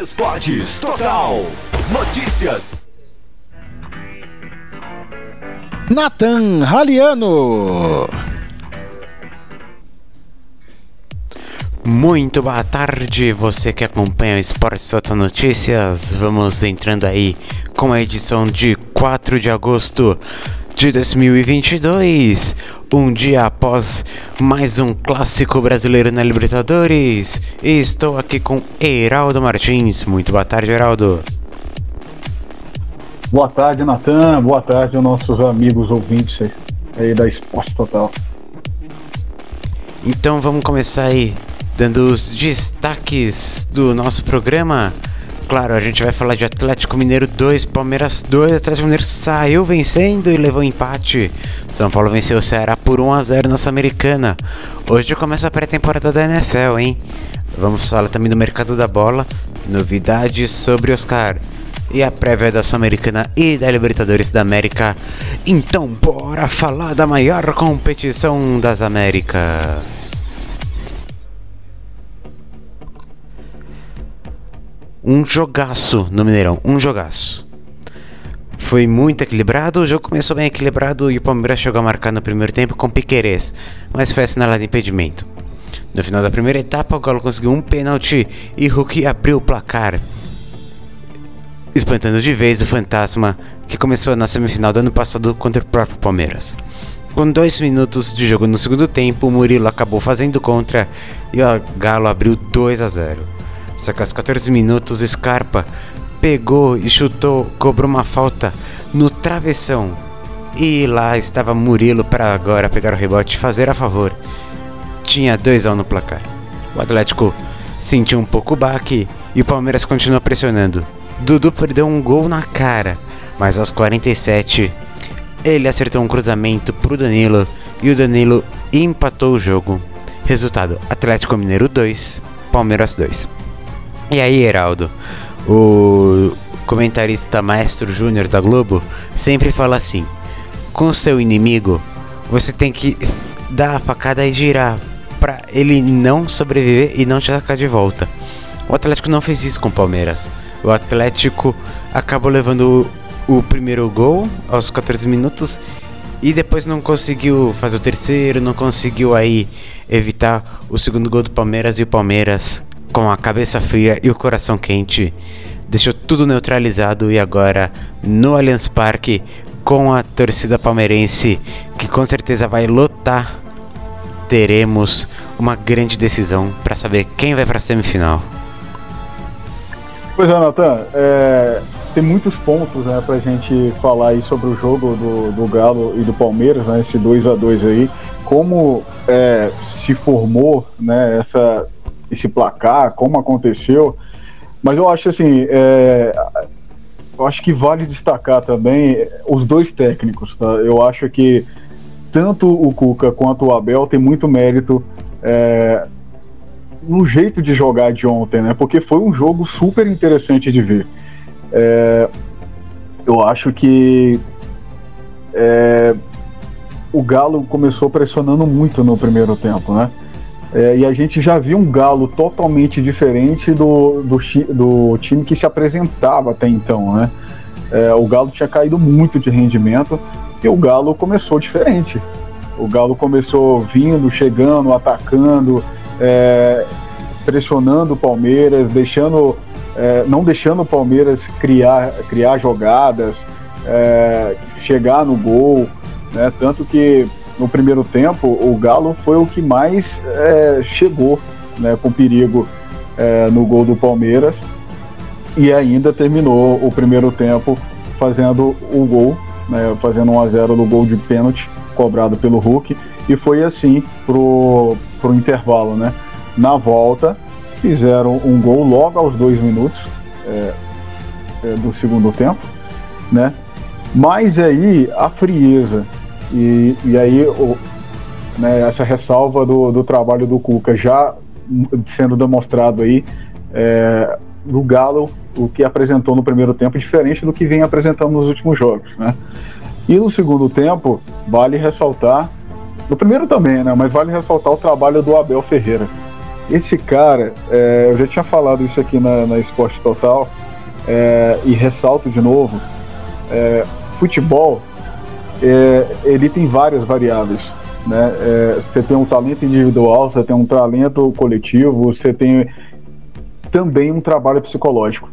Esportes Total. Notícias. Nathan Raliano. Muito boa tarde, você que acompanha o Esporte Total Notícias. Vamos entrando aí com a edição de 4 de agosto de 2022, um dia após mais um clássico brasileiro na Libertadores. Estou aqui com Heraldo Martins. Muito boa tarde, Heraldo. Boa tarde, Natan. Boa tarde aos nossos amigos ouvintes aí da Esporte Total. Então vamos começar aí dando os destaques do nosso programa. Claro, a gente vai falar de Atlético Mineiro 2, Palmeiras 2. Atlético Mineiro saiu vencendo e levou empate. São Paulo venceu o Ceará por 1 a 0 na Sul-Americana. Hoje começa a pré-temporada da NFL, hein? Vamos falar também do mercado da bola, novidades sobre Oscar e a prévia da Sul-Americana e da Libertadores da América. Então, bora falar da maior competição das Américas. Um jogaço no Mineirão, um jogaço. Foi muito equilibrado, o jogo começou bem equilibrado e o Palmeiras chegou a marcar no primeiro tempo com Piquerez, mas foi assinalado impedimento. No final da primeira etapa, o Galo conseguiu um pênalti e Hulk abriu o placar, espantando de vez o fantasma que começou na semifinal do ano passado contra o próprio Palmeiras. Com dois minutos de jogo no segundo tempo, o Murilo acabou fazendo contra e o Galo abriu 2 a 0. Só que aos 14 minutos, Scarpa pegou e chutou, cobrou uma falta no travessão. E lá estava Murilo para agora pegar o rebote e fazer a favor. Tinha 2 a 1 no placar. O Atlético sentiu um pouco o baque e o Palmeiras continuou pressionando. Dudu perdeu um gol na cara, mas aos 47 ele acertou um cruzamento para o Danilo e o Danilo empatou o jogo. Resultado: Atlético Mineiro 2, Palmeiras 2. E aí, Heraldo, o comentarista Maestro Júnior da Globo sempre fala assim: com seu inimigo, você tem que dar a facada e girar para ele não sobreviver e não te atacar de volta. O Atlético não fez isso com o Palmeiras. O Atlético acabou levando o, o primeiro gol aos 14 minutos e depois não conseguiu fazer o terceiro, não conseguiu aí evitar o segundo gol do Palmeiras e o Palmeiras com a cabeça fria e o coração quente, deixou tudo neutralizado e agora no Allianz Parque com a torcida palmeirense que com certeza vai lotar, teremos uma grande decisão para saber quem vai para a semifinal. Pois é, Natan, é, tem muitos pontos né, para a gente falar aí sobre o jogo do, do Galo e do Palmeiras, né, esse 2 a 2 aí, como é, se formou né, essa esse placar, como aconteceu. Mas eu acho assim, é, eu acho que vale destacar também os dois técnicos. Tá? Eu acho que tanto o Cuca quanto o Abel tem muito mérito é, no jeito de jogar de ontem, né? Porque foi um jogo super interessante de ver. É, eu acho que é, o Galo começou pressionando muito no primeiro tempo, né? É, e a gente já viu um Galo totalmente diferente do, do, do time que se apresentava até então, né? É, o Galo tinha caído muito de rendimento e o Galo começou diferente. O Galo começou vindo, chegando, atacando, é, pressionando o Palmeiras, deixando, é, não deixando o Palmeiras criar, criar jogadas, é, chegar no gol, né? Tanto que no primeiro tempo, o Galo foi o que mais é, chegou né, com perigo é, no gol do Palmeiras e ainda terminou o primeiro tempo fazendo o gol, né, fazendo 1 a 0 no gol de pênalti cobrado pelo Hulk e foi assim pro, pro intervalo, né? Na volta fizeram um gol logo aos dois minutos é, é do segundo tempo, né? Mas aí a frieza e, e aí o, né, essa ressalva do, do trabalho do Cuca já sendo demonstrado aí é, do Galo, o que apresentou no primeiro tempo, diferente do que vem apresentando nos últimos jogos. Né? E no segundo tempo, vale ressaltar, no primeiro também, né, mas vale ressaltar o trabalho do Abel Ferreira. Esse cara, é, eu já tinha falado isso aqui na, na Esporte Total é, e ressalto de novo: é, futebol é, ele tem várias variáveis. Né? É, você tem um talento individual, você tem um talento coletivo, você tem também um trabalho psicológico.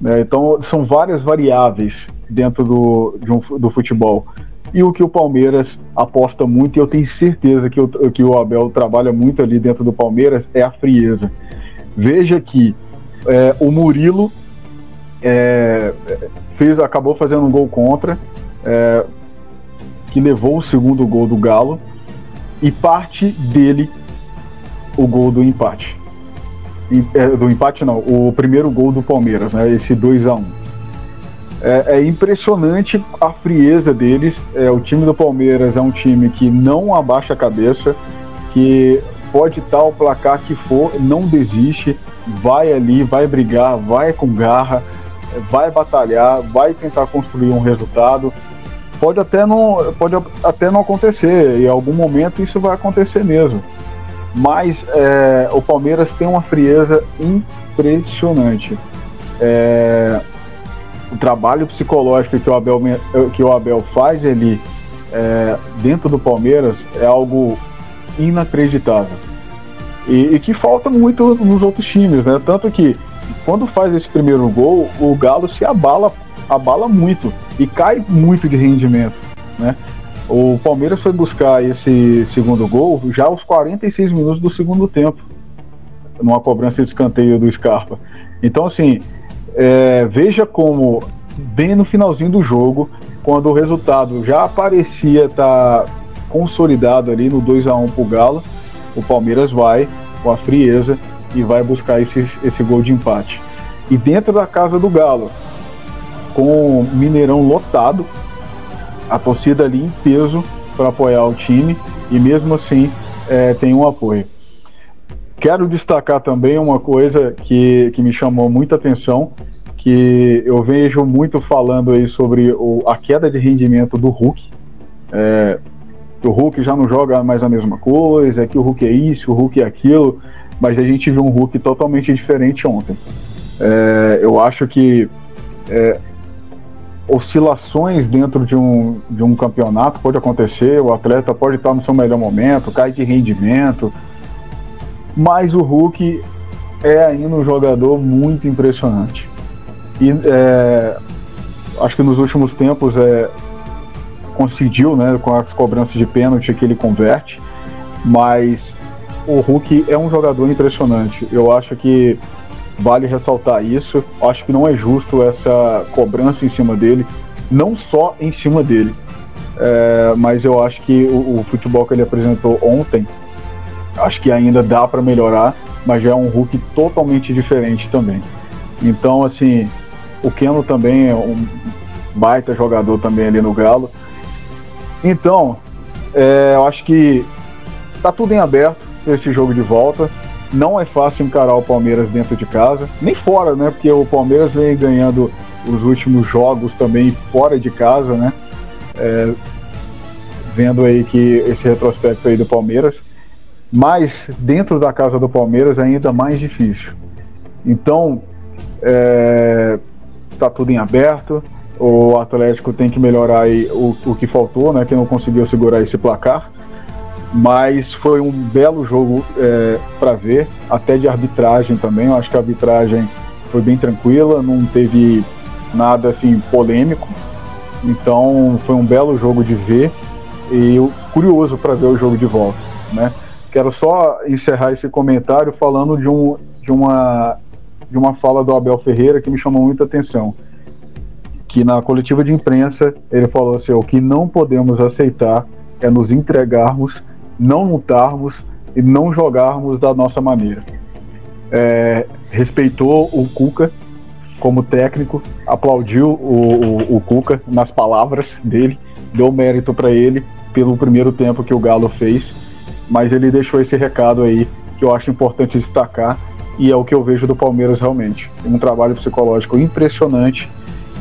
Né? Então, são várias variáveis dentro do, um, do futebol. E o que o Palmeiras aposta muito, e eu tenho certeza que o, que o Abel trabalha muito ali dentro do Palmeiras, é a frieza. Veja que é, o Murilo é, fez, acabou fazendo um gol contra, é, que levou o segundo gol do Galo, e parte dele o gol do empate. E, é, do empate não, o primeiro gol do Palmeiras, né, esse 2 a 1 um. É, é, impressionante a frieza deles. É, o time do Palmeiras é um time que não abaixa a cabeça, que pode estar o placar que for, não desiste, vai ali, vai brigar, vai com garra, vai batalhar, vai tentar construir um resultado. Pode até não, pode até não acontecer, em algum momento isso vai acontecer mesmo. Mas é, o Palmeiras tem uma frieza impressionante. É, o trabalho psicológico que o Abel, que o Abel faz ali é, dentro do Palmeiras é algo inacreditável. E, e, que falta muito nos outros times, né? Tanto que quando faz esse primeiro gol, o Galo se abala, abala muito e cai muito de rendimento, né? O Palmeiras foi buscar esse segundo gol já aos 46 minutos do segundo tempo, numa cobrança de escanteio do Scarpa. Então, assim, é, veja como, bem no finalzinho do jogo, quando o resultado já parecia estar tá consolidado ali no 2 a 1 para o Galo, o Palmeiras vai com a frieza e vai buscar esse, esse gol de empate. E dentro da casa do Galo, com Mineirão lotado, a torcida ali em peso para apoiar o time e mesmo assim é, tem um apoio. Quero destacar também uma coisa que, que me chamou muita atenção, que eu vejo muito falando aí sobre o, a queda de rendimento do Hulk. É, o Hulk já não joga mais a mesma coisa, que o Hulk é isso, o Hulk é aquilo, mas a gente viu um Hulk totalmente diferente ontem. É, eu acho que é, oscilações dentro de um, de um campeonato pode acontecer, o atleta pode estar no seu melhor momento, cai de rendimento, mas o Hulk é ainda um jogador muito impressionante. E é, acho que nos últimos tempos é, conseguiu, né, com as cobranças de pênalti que ele converte, mas o Hulk é um jogador impressionante. Eu acho que vale ressaltar isso. Acho que não é justo essa cobrança em cima dele, não só em cima dele, é, mas eu acho que o, o futebol que ele apresentou ontem acho que ainda dá para melhorar, mas já é um Hulk totalmente diferente também. Então, assim, o Keno também é um baita jogador também ali no Galo. Então, é, eu acho que tá tudo em aberto esse jogo de volta. Não é fácil encarar o Palmeiras dentro de casa, nem fora, né? Porque o Palmeiras vem ganhando os últimos jogos também fora de casa, né? É, vendo aí que esse retrospecto aí do Palmeiras mas dentro da casa do Palmeiras é ainda mais difícil. Então, é, tá tudo em aberto. O Atlético tem que melhorar aí o, o que faltou, né? Que não conseguiu segurar esse placar. Mas foi um belo jogo é, para ver, até de arbitragem também. Eu acho que a arbitragem foi bem tranquila, não teve nada assim polêmico. Então foi um belo jogo de ver e curioso para ver o jogo de volta, né? Quero só encerrar esse comentário falando de, um, de, uma, de uma fala do Abel Ferreira que me chamou muita atenção. Que na coletiva de imprensa ele falou assim: o que não podemos aceitar é nos entregarmos, não lutarmos e não jogarmos da nossa maneira. É, respeitou o Cuca como técnico, aplaudiu o, o, o Cuca nas palavras dele, deu mérito para ele pelo primeiro tempo que o Galo fez mas ele deixou esse recado aí que eu acho importante destacar e é o que eu vejo do Palmeiras realmente. Um trabalho psicológico impressionante,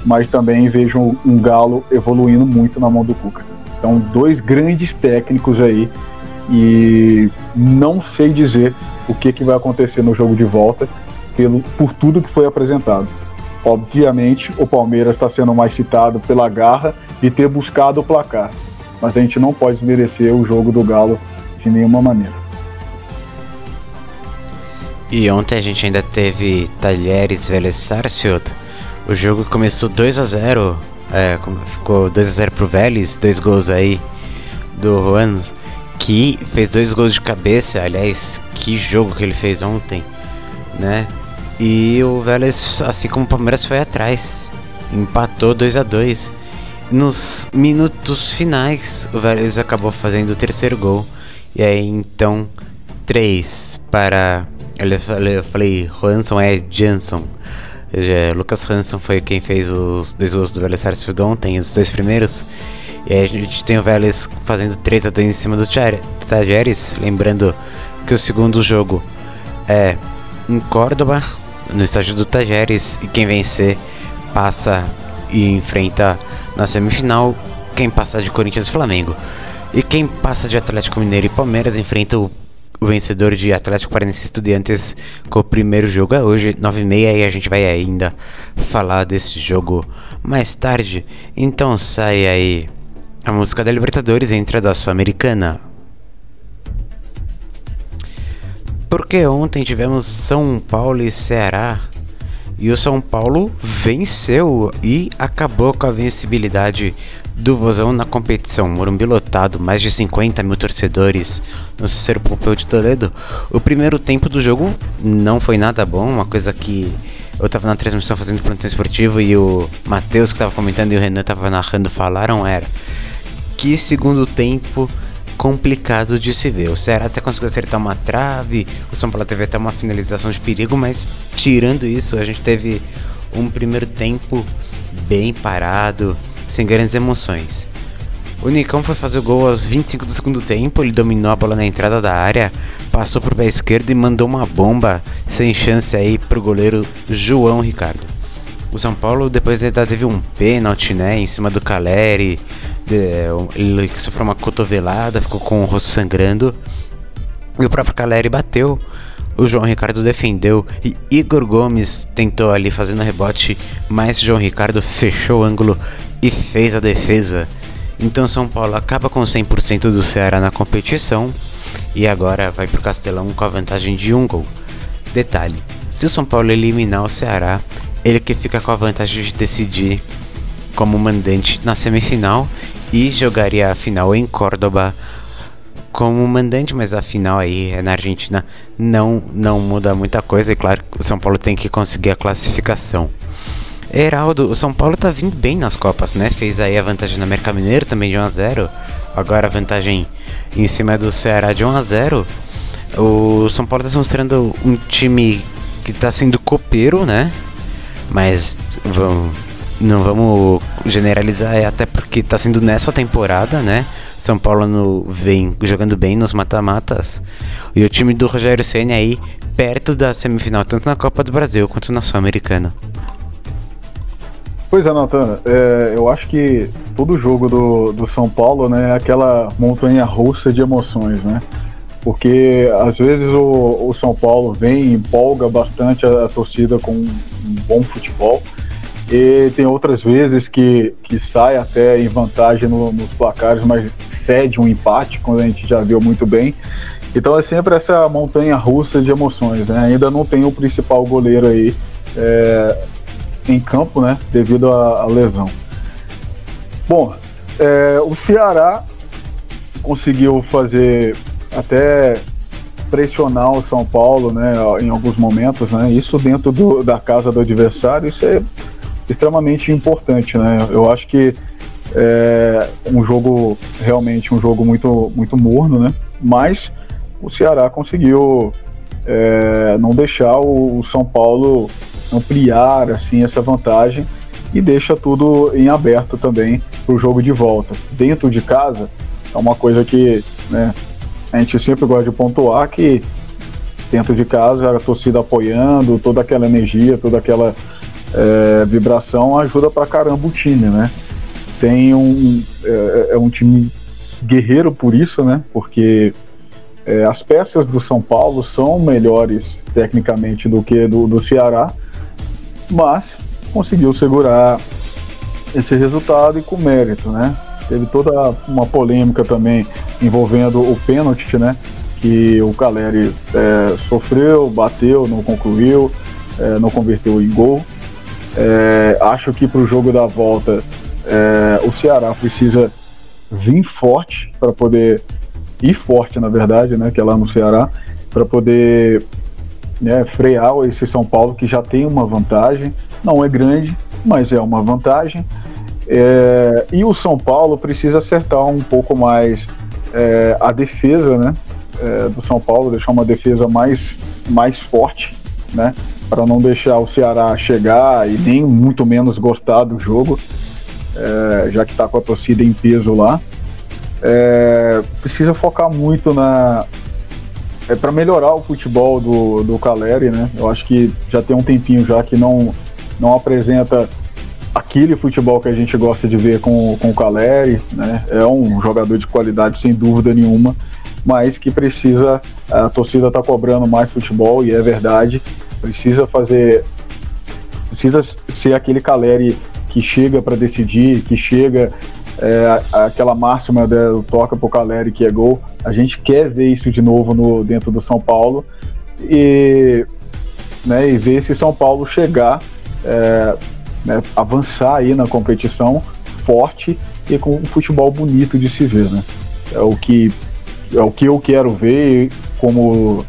mas também vejo um, um Galo evoluindo muito na mão do Cuca. Então, dois grandes técnicos aí E não sei dizer o que, que vai acontecer no jogo de volta pelo, por tudo que foi apresentado. Obviamente, o Palmeiras está sendo mais citado pela garra e ter buscado o placar, mas a gente não pode desmerecer o jogo do Galo de nenhuma maneira. E ontem a gente ainda teve Talheres Vélez Sarsfield. O jogo começou 2 a 0 é, ficou 2 a 0 pro Vélez, dois gols aí do Juanos, que fez dois gols de cabeça, aliás, que jogo que ele fez ontem, né? E o Vélez, assim como o Palmeiras foi atrás, empatou 2 a 2 Nos minutos finais, o Vélez acabou fazendo o terceiro gol. E aí então 3 para eu falei, Hanson é Jansson. Lucas Hanson foi quem fez os dois gols do Vélez Sarsfield ontem, os dois primeiros. E aí a gente tem o Vélez fazendo 3 a 2 em cima do Tajeres. Lembrando que o segundo jogo é em Córdoba, no estádio do Tajeres. E quem vencer passa e enfrenta na semifinal quem passa de Corinthians e Flamengo. E quem passa de Atlético Mineiro e Palmeiras enfrenta o o vencedor de Atlético Paranaense Estudiantes com o primeiro jogo é hoje, 9h30, e a gente vai ainda falar desse jogo mais tarde. Então sai aí a música da Libertadores entra da Sul-Americana. Porque ontem tivemos São Paulo e Ceará. E o São Paulo venceu e acabou com a vencibilidade do Vozão na competição. Morumbi lotado, mais de 50 mil torcedores no Cicero Pompeu de Toledo. O primeiro tempo do jogo não foi nada bom, uma coisa que eu tava na transmissão fazendo plantão esportivo e o Matheus que tava comentando e o Renan tava narrando falaram era que segundo tempo complicado de se ver. O Ceará até conseguiu acertar uma trave, o São Paulo teve até uma finalização de perigo, mas tirando isso, a gente teve um primeiro tempo bem parado, sem grandes emoções. O Nicão foi fazer o gol aos 25 do segundo tempo, ele dominou a bola na entrada da área, passou pro pé esquerdo e mandou uma bomba sem chance aí pro goleiro João Ricardo. O São Paulo depois ainda teve um pênalti, né, em cima do Caleri, ele sofreu uma cotovelada, ficou com o rosto sangrando. E o próprio Caleri bateu. O João Ricardo defendeu e Igor Gomes tentou ali fazendo rebote, mas João Ricardo fechou o ângulo e fez a defesa. Então São Paulo acaba com 100% do Ceará na competição e agora vai para o Castelão com a vantagem de um gol. Detalhe: se o São Paulo eliminar o Ceará, ele que fica com a vantagem de decidir como mandante na semifinal e jogaria a final em Córdoba como mandante, mas a final aí é na Argentina, não não muda muita coisa e claro, o São Paulo tem que conseguir a classificação. Heraldo, o São Paulo tá vindo bem nas Copas, né? Fez aí a vantagem no América Mineiro também de 1 a 0. Agora a vantagem em cima do Ceará de 1 a 0. O São Paulo tá se mostrando um time que tá sendo copeiro, né? Mas vamos, não vamos generalizar, é até porque tá sendo nessa temporada, né? São Paulo no, vem jogando bem nos mata-matas. E o time do Rogério Senna aí perto da semifinal, tanto na Copa do Brasil quanto na Sul-Americana. Pois é, Natana, é, eu acho que todo jogo do, do São Paulo né, é aquela montanha russa de emoções, né? Porque às vezes o, o São Paulo vem empolga bastante a, a torcida com um bom futebol, e tem outras vezes que, que sai até em vantagem no, nos placares, mas cede um empate, quando a gente já viu muito bem. Então é sempre essa montanha russa de emoções, né? Ainda não tem o principal goleiro aí é, em campo, né? Devido à, lesão. Bom, é, o Ceará conseguiu fazer até pressionar o São Paulo, né? Em alguns momentos, né? Isso dentro do, da casa do adversário, isso é extremamente importante, né? Eu acho que é um jogo realmente um jogo muito muito morno, né? Mas o Ceará conseguiu é, não deixar o São Paulo ampliar assim essa vantagem e deixa tudo em aberto também para o jogo de volta. Dentro de casa é uma coisa que né, a gente sempre gosta de pontuar que dentro de casa a torcida apoiando, toda aquela energia, toda aquela é, vibração ajuda pra caramba o time, né? Tem um é, é um time guerreiro por isso, né? Porque É, as peças do São Paulo são melhores tecnicamente do que do, do Ceará, mas conseguiu segurar esse resultado e com mérito, né? Teve toda uma polêmica também envolvendo o pênalti, né? Que o Caleri é, sofreu, bateu, não concluiu, é, não converteu em gol. É, acho que para o jogo da volta é, o Ceará precisa vir forte para poder ir forte, na verdade, né? Que é lá no Ceará, para poder né, frear esse São Paulo que já tem uma vantagem. Não é grande, mas é uma vantagem. É, e o São Paulo precisa acertar um pouco mais é, a defesa né, é, do São Paulo, deixar uma defesa mais, mais forte, né, para não deixar o Ceará chegar e nem muito menos gostar do jogo, é, já que está com a torcida em peso lá. É, precisa focar muito na. É para melhorar o futebol do, do Caleri, né? Eu acho que já tem um tempinho já que não, não apresenta aquele futebol que a gente gosta de ver com, com o Caleri, né? É um jogador de qualidade sem dúvida nenhuma, mas que precisa, a torcida está cobrando mais futebol e é verdade, precisa fazer, precisa ser aquele Caleri que chega para decidir, que chega é, aquela máxima do toca pro Caleri que é gol. A gente quer ver isso de novo no, dentro do São Paulo e, né, e ver esse São Paulo chegar é, né, avançar aí na competição forte e com um futebol bonito de se ver, né? É o que é o que eu quero ver como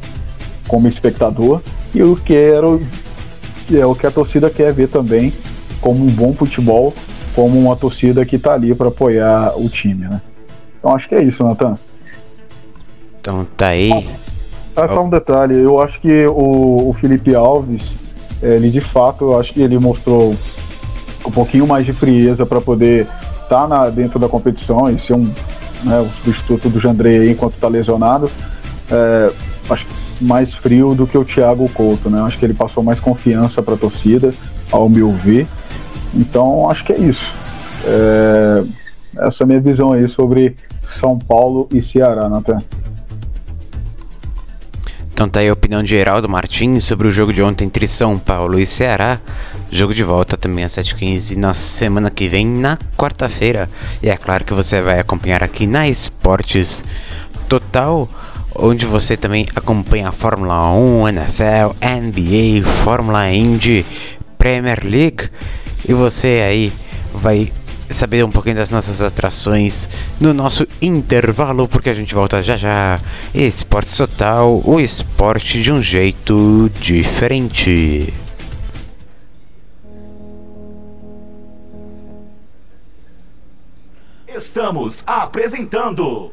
como espectador e eu quero é o que a torcida quer ver também como um bom futebol, como uma torcida que está ali para apoiar o time, né? Então acho que é isso, Nathan. Então tá aí. Ah, só um detalhe, eu acho que o, o Felipe Alves, ele de fato, eu acho que ele mostrou um pouquinho mais de frieza para poder estar tá dentro da competição e ser um, né, o substituto do Jandrei enquanto está lesionado. É, acho mais frio do que o Thiago Couto, né? Acho que ele passou mais confiança para a torcida, ao meu ver. Então acho que é isso. É, essa é a minha visão aí sobre São Paulo e Ceará, Nathan. Então tá aí a opinião de Geraldo Martins sobre o jogo de ontem entre São Paulo e Ceará. Jogo de volta também às 7h15 na semana que vem, na quarta-feira. E é claro que você vai acompanhar aqui na Esportes Total, onde você também acompanha a Fórmula 1, NFL, NBA, Fórmula Indy, Premier League. E você aí vai saber um pouquinho das nossas atrações no nosso intervalo, porque a gente volta já já. Esporte Total, o esporte de um jeito diferente. Estamos apresentando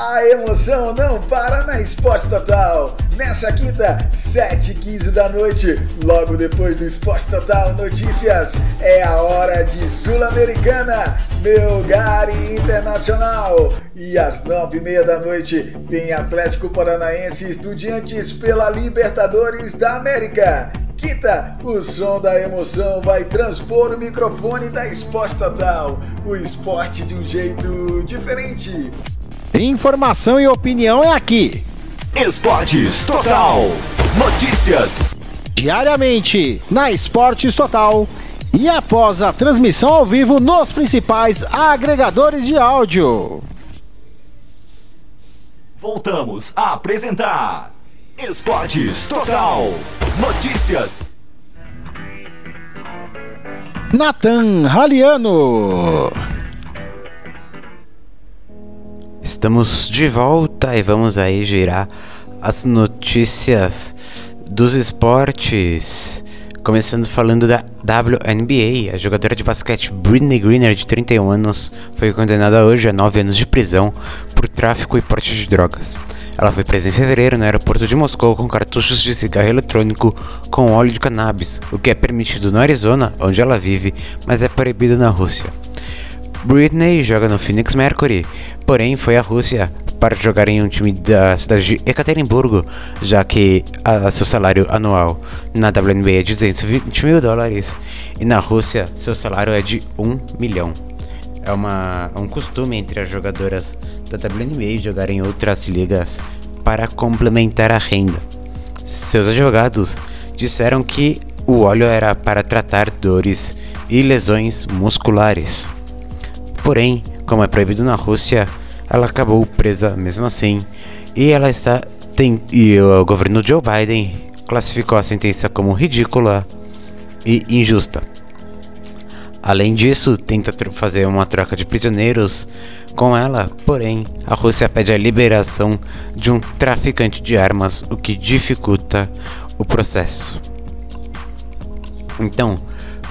A emoção não para na Esporte Total. Nessa quinta, 7h15 da noite, logo depois do Esporte Total Notícias, é a hora de Sul-Americana, Belgar Internacional. E às 9h30 da noite tem Atlético Paranaense e Estudiantes pela Libertadores da América. Quinta, o som da emoção vai transpor o microfone da Esporte Total. O esporte de um jeito diferente. Informação e opinião é aqui. Esportes Total. Notícias. Diariamente na Esportes Total. E após a transmissão ao vivo nos principais agregadores de áudio. Voltamos a apresentar Esportes Total. Notícias. Nathan Raliano. Estamos de volta e vamos aí girar as notícias dos esportes. Começando falando da WNBA, a jogadora de basquete Britney Greener, de 31 anos, foi condenada hoje a 9 anos de prisão por tráfico e porte de drogas. Ela foi presa em fevereiro no aeroporto de Moscou com cartuchos de cigarro eletrônico com óleo de cannabis, o que é permitido no Arizona, onde ela vive, mas é proibido na Rússia. Britney joga no Phoenix Mercury, porém foi à Rússia para jogar em um time da cidade de Ekaterimburgo, já que a, seu salário anual na WNBA é de 220 mil dólares e na Rússia seu salário é de 1 milhão. É uma, é um costume entre as jogadoras da WNBA jogar em outras ligas para complementar a renda. Seus advogados disseram que o óleo era para tratar dores e lesões musculares. Porém, como é proibido na Rússia, ela acabou presa mesmo assim. E ela está tem, e o governo Joe Biden classificou a sentença como ridícula e injusta. Além disso, tenta fazer uma troca de prisioneiros com ela, porém, a Rússia pede a liberação de um traficante de armas, o que dificulta o processo. Então,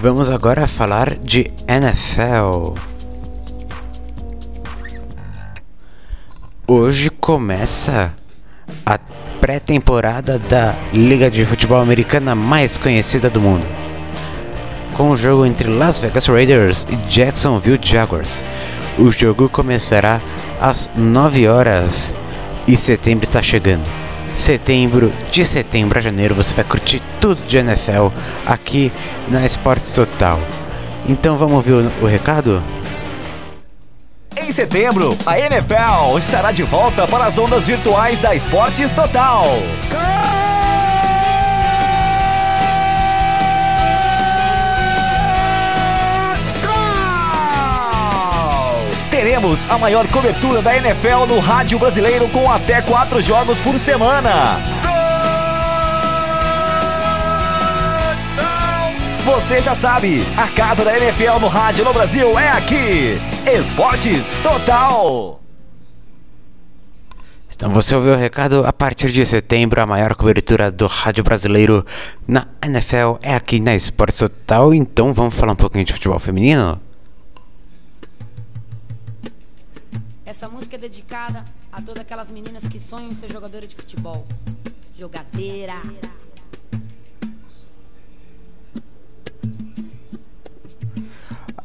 vamos agora falar de NFL. Hoje começa a pré-temporada da Liga de Futebol Americana mais conhecida do mundo. Com o jogo entre Las Vegas Raiders e Jacksonville Jaguars. O jogo começará às 9 horas e setembro está chegando. Setembro, de setembro a janeiro, você vai curtir tudo de NFL aqui na Esportes Total. Então vamos o, o recado? Em setembro, a NFL estará de volta para as ondas virtuais da Esportes Total. Teremos a maior cobertura da NFL no rádio brasileiro com até quatro jogos por semana. Você já sabe, a casa da NFL no rádio no Brasil é aqui. Esportes Total. Então você ouviu o recado? A partir de setembro, a maior cobertura do rádio brasileiro na NFL é aqui na Esportes Total. Então vamos falar um pouquinho de futebol feminino? Essa música é dedicada a todas aquelas meninas que sonham em ser jogadora de futebol. Jogadeira.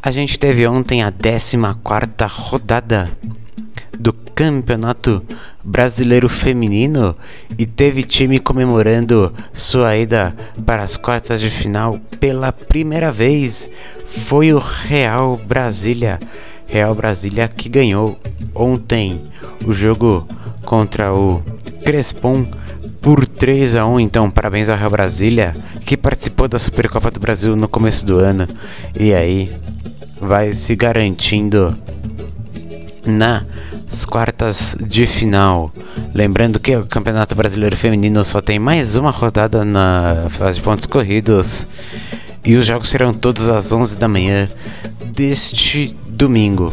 A gente teve ontem a 14 rodada do Campeonato Brasileiro Feminino e teve time comemorando sua ida para as quartas de final pela primeira vez. Foi o Real Brasília. Real Brasília que ganhou ontem o jogo contra o Crespon por 3 a 1 então parabéns ao Real Brasília que participou da Supercopa do Brasil no começo do ano e aí vai se garantindo nas quartas de final. Lembrando que o Campeonato Brasileiro Feminino só tem mais uma rodada na fase de pontos corridos e os jogos serão todos às 11 da manhã deste domingo.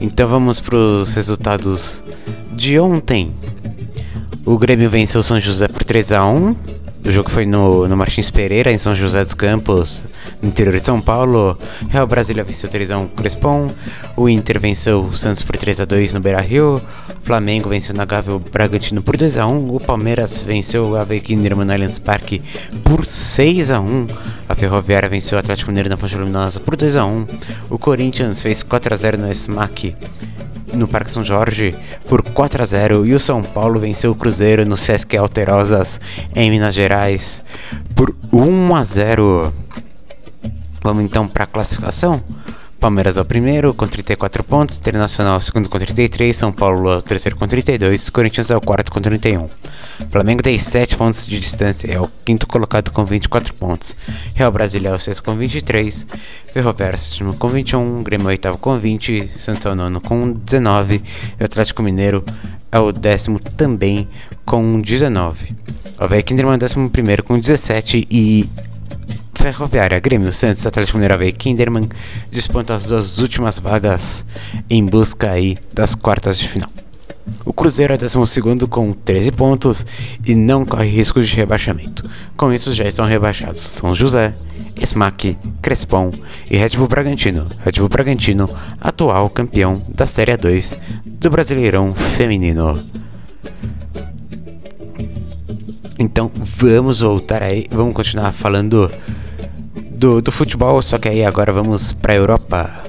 Então vamos para os resultados de ontem. O Grêmio venceu São José por 3 a 1 o jogo foi no, no Martins Pereira, em São José dos Campos, no interior de São Paulo. Real Brasília venceu 3x1 o Crespon. O Inter venceu o Santos por 3x2 no Beira Rio. Flamengo venceu na Gávea o Bragantino por 2x1. O Palmeiras venceu o Ave Kinderman no Allianz Parque por 6x1. A Ferroviária venceu o Atlético Mineiro na Fonte Luminosa por 2x1. O Corinthians fez 4x0 no SMAC no Parque São Jorge por 4 a 0 e o São Paulo venceu o Cruzeiro no Sesc Alterosas em Minas Gerais por 1 a 0. Vamos então para a classificação. Palmeiras é o primeiro com 34 pontos, Internacional é o segundo com 33, São Paulo é o terceiro com 32, Corinthians é o quarto com 31. Flamengo tem 7 pontos de distância, é o quinto colocado com 24 pontos. Real Brasília é o sexto com 23, Ferroviário é o sétimo com 21, Grêmio é o oitavo com 20, Santos é o nono com 19 e Atlético Mineiro é o décimo também com 19. O Havaí Kinderman é o décimo primeiro com 17 e Ferroviária, Grêmio, Santos, Atlético Mineiro e Kinderman disputam as duas últimas vagas em busca aí das quartas de final. O Cruzeiro é 12 com 13 pontos e não corre risco de rebaixamento. Com isso já estão rebaixados São José Smack, Crespon e Red Bull Bragantino. Red Bull Bragantino, atual campeão da Série 2 do Brasileirão Feminino. Então vamos voltar aí, vamos continuar falando do, do futebol, só que aí agora vamos para a Europa.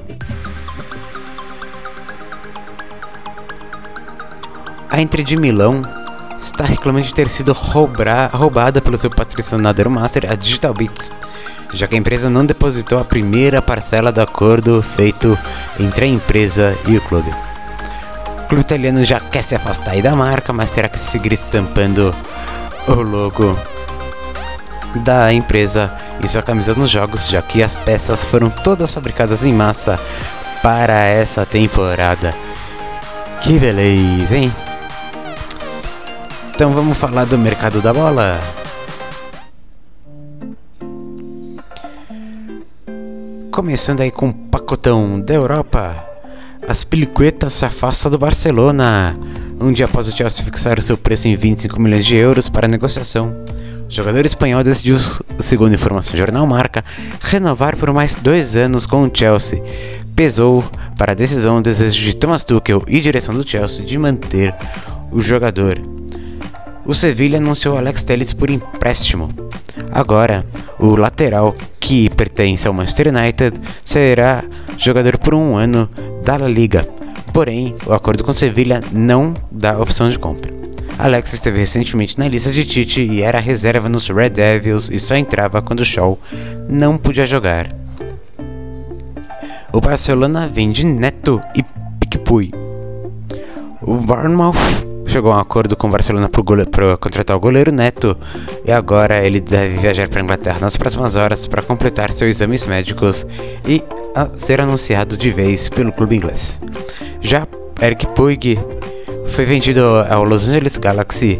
A Inter de Milão está reclamando de ter sido roubada pelo seu patrocinador master, a Digital Beats, já que a empresa não depositou a primeira parcela do acordo feito entre a empresa e o clube. O clube italiano já quer se afastar da marca, mas terá que seguir estampando o logo da empresa e sua camisa nos jogos, já que as peças foram todas fabricadas em massa para essa temporada. Que beleza, hein? Então vamos falar do mercado da bola. Começando aí com o pacotão da Europa. As peliquetas se afastam do Barcelona. Um dia após o Chelsea fixar o seu preço em 25 milhões de euros para negociação, jogador espanhol decidiu, segundo informação jornal Marca, renovar por mais dois anos com o Chelsea. Pesou para a decisão o desejo de Thomas Tuchel e direção do Chelsea de manter o jogador. O Sevilla anunciou Alex Telles por empréstimo. Agora, o lateral que pertence ao Manchester United será jogador por um ano da La Liga Porém, o acordo com Sevilha não dá opção de compra. Alex esteve recentemente na lista de Tite e era reserva nos Red Devils e só entrava quando o Shaw não podia jogar. O Barcelona vende Neto e Piquepui. O Bournemouth chegou a um acordo com o Barcelona para contratar o goleiro Neto e agora ele deve viajar para a Inglaterra nas próximas horas para completar seus exames médicos e ser anunciado de vez pelo clube inglês. Já Eric Puig foi vendido ao Los Angeles Galaxy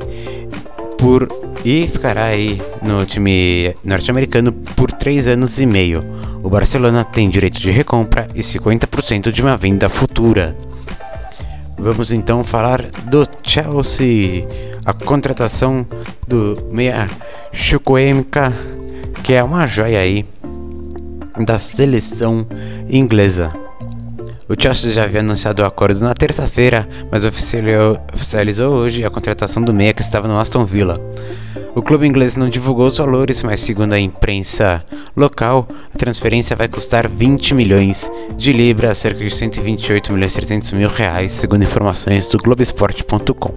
por e ficará aí no time norte-americano por 3 anos e meio. O Barcelona tem direito de recompra e 50% de uma venda futura. Vamos então falar do Chelsea, a contratação do meia Chukwuemeka, que é uma joia aí da seleção inglesa. O Chelsea já havia anunciado o acordo na terça-feira, mas oficializou hoje a contratação do meia que estava no Aston Villa. O clube inglês não divulgou os valores, mas segundo a imprensa local, a transferência vai custar 20 milhões de libras, cerca de 128 milhões 300 mil reais, segundo informações do Globesport.com.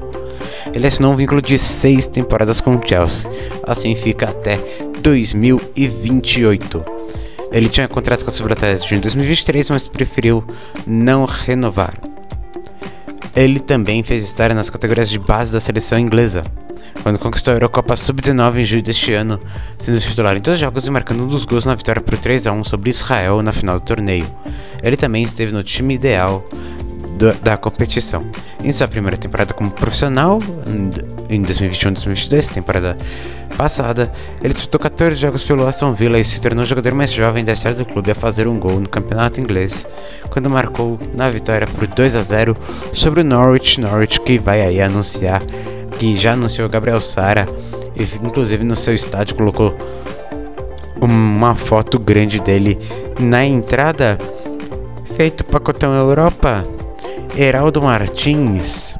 Ele assinou um vínculo de seis temporadas com o Chelsea, assim fica até 2028. Ele tinha contrato com a Subratest em 2023, mas preferiu não renovar. Ele também fez história nas categorias de base da seleção inglesa, quando conquistou a Eurocopa Sub-19 em julho deste ano, sendo titular em todos os jogos e marcando um dos gols na vitória por 3 a 1 sobre Israel na final do torneio. Ele também esteve no time ideal do, da competição. Em sua primeira temporada como profissional, em 2021-2022, temporada passada, ele disputou 14 jogos pelo Aston Villa e se tornou o jogador mais jovem da história do clube a fazer um gol no campeonato inglês, quando marcou na vitória por 2 a 0 sobre o Norwich, Norwich que vai aí anunciar que já anunciou Gabriel Sara e inclusive no seu estádio colocou uma foto grande dele na entrada. Feito pacotão Europa, Heraldo Martins.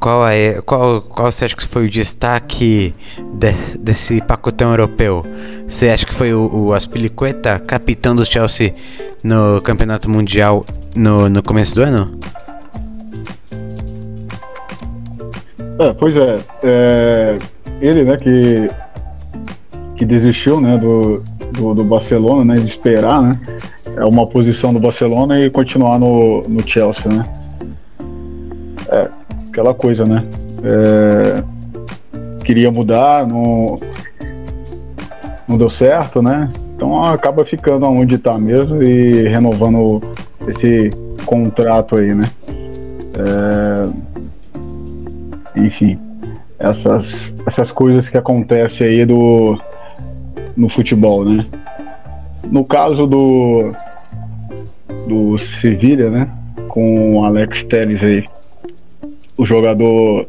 Qual, é, qual, qual você acha que foi o destaque de, desse pacotão europeu? Você acha que foi o, o Aspilicueta, capitão do Chelsea no Campeonato Mundial no, no começo do ano? É, pois é, é, ele, né, que, que desistiu, né, do, do, do, Barcelona, né, de esperar, né, é uma posição do Barcelona e continuar no, no Chelsea, né. É, aquela coisa, né, é, queria mudar, não, não deu certo, né, então acaba ficando onde está mesmo e renovando esse contrato aí, né. É, enfim, essas, essas coisas que acontecem aí do, no futebol, né? No caso do, do Sevilha, né? Com o Alex Telles aí, o jogador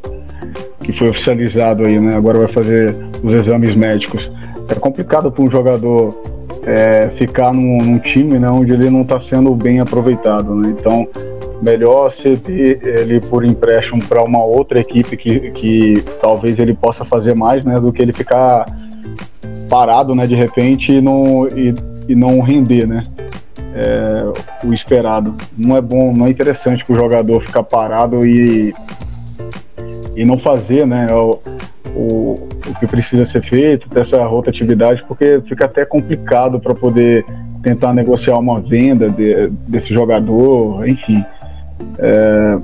que foi oficializado aí, né? Agora vai fazer os exames médicos. É complicado para um jogador é, ficar num, num, time né, onde ele não está sendo bem aproveitado. Né? Então, melhor ceder ele por empréstimo para uma outra equipe que, que talvez ele possa fazer mais né, do que ele ficar parado né, de repente e não, e, e não render né, é, o esperado. Não é bom, não é interessante para o jogador ficar parado e, e não fazer né, o, o, o que precisa ser feito, ter essa rotatividade, porque fica até complicado para poder tentar negociar uma venda de, desse jogador, enfim. É,